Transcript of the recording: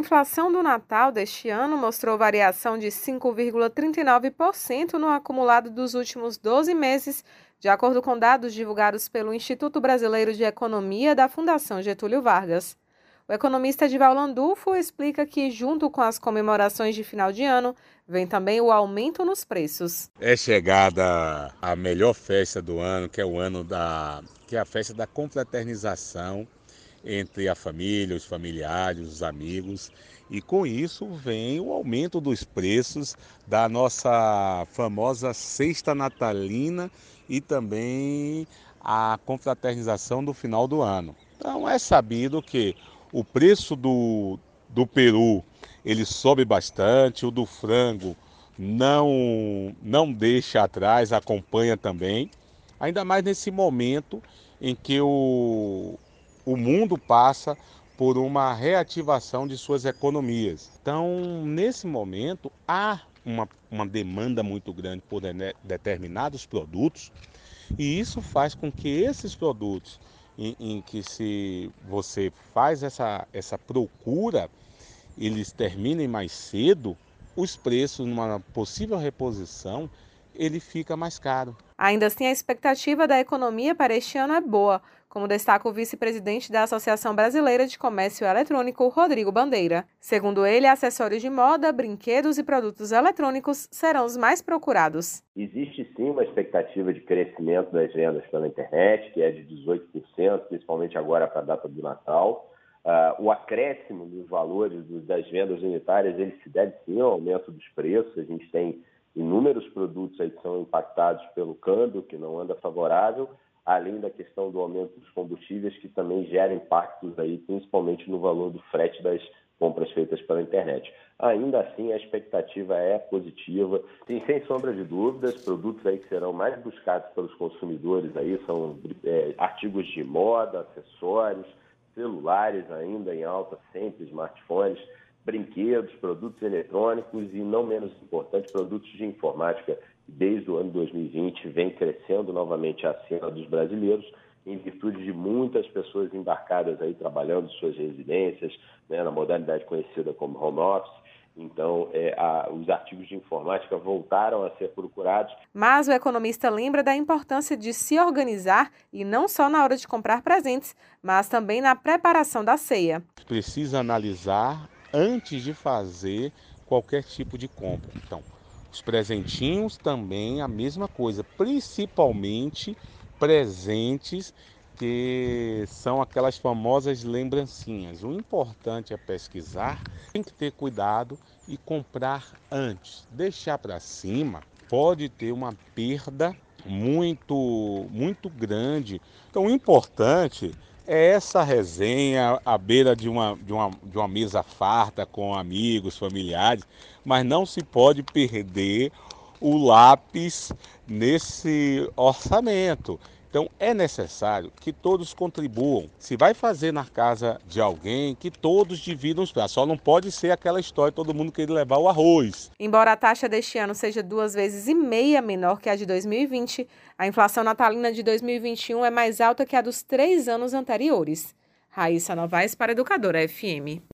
inflação do Natal deste ano mostrou variação de 5,39% no acumulado dos últimos 12 meses, de acordo com dados divulgados pelo Instituto Brasileiro de Economia da Fundação Getúlio Vargas. O economista Edival Landulfo explica que, junto com as comemorações de final de ano, vem também o aumento nos preços. É chegada a melhor festa do ano, que é o ano da que é a festa da confraternização entre a família, os familiares, os amigos, e com isso vem o aumento dos preços da nossa famosa cesta natalina e também a confraternização do final do ano. Então é sabido que o preço do, do peru ele sobe bastante, o do frango não não deixa atrás, acompanha também. Ainda mais nesse momento em que o, o mundo passa por uma reativação de suas economias. Então, nesse momento, há uma, uma demanda muito grande por de, determinados produtos, e isso faz com que esses produtos em, em, que se você faz essa, essa procura, eles terminem mais cedo, os preços numa possível reposição, ele fica mais caro. Ainda assim, a expectativa da economia para este ano é boa, como destaca o vice-presidente da Associação Brasileira de Comércio Eletrônico, Rodrigo Bandeira. Segundo ele, acessórios de moda, brinquedos e produtos eletrônicos serão os mais procurados. Existe sim uma expectativa de crescimento das vendas pela internet, que é de 18%, principalmente agora para a data do Natal. Uh, o acréscimo dos valores das vendas unitárias ele se deve sim ao aumento dos preços. A gente tem inúmeros produtos aí que são impactados pelo câmbio, que não anda favorável, além da questão do aumento dos combustíveis, que também gera impactos aí, principalmente no valor do frete das compras feitas pela internet. Ainda assim, a expectativa é positiva. Tem, sem sombra de dúvidas, produtos aí que serão mais buscados pelos consumidores aí são é, artigos de moda, acessórios, celulares ainda em alta, sempre smartphones, brinquedos, produtos eletrônicos e, não menos importante, produtos de informática. Desde o ano 2020 vem crescendo novamente a cena dos brasileiros, em virtude de muitas pessoas embarcadas aí trabalhando em suas residências, né, na modalidade conhecida como home office. Então, é, a, os artigos de informática voltaram a ser procurados. Mas o economista lembra da importância de se organizar e não só na hora de comprar presentes, mas também na preparação da ceia. Precisa analisar antes de fazer qualquer tipo de compra. Então, os presentinhos também a mesma coisa, principalmente presentes que são aquelas famosas lembrancinhas. O importante é pesquisar, tem que ter cuidado e comprar antes. Deixar para cima pode ter uma perda muito muito grande. Então, o importante é essa resenha à beira de uma, de, uma, de uma mesa farta com amigos, familiares, mas não se pode perder o lápis nesse orçamento. Então é necessário que todos contribuam. Se vai fazer na casa de alguém, que todos dividam os pratos. Só não pode ser aquela história todo mundo querer levar o arroz. Embora a taxa deste ano seja duas vezes e meia menor que a de 2020, a inflação natalina de 2021 é mais alta que a dos três anos anteriores. Raíssa Novaes para Educadora FM.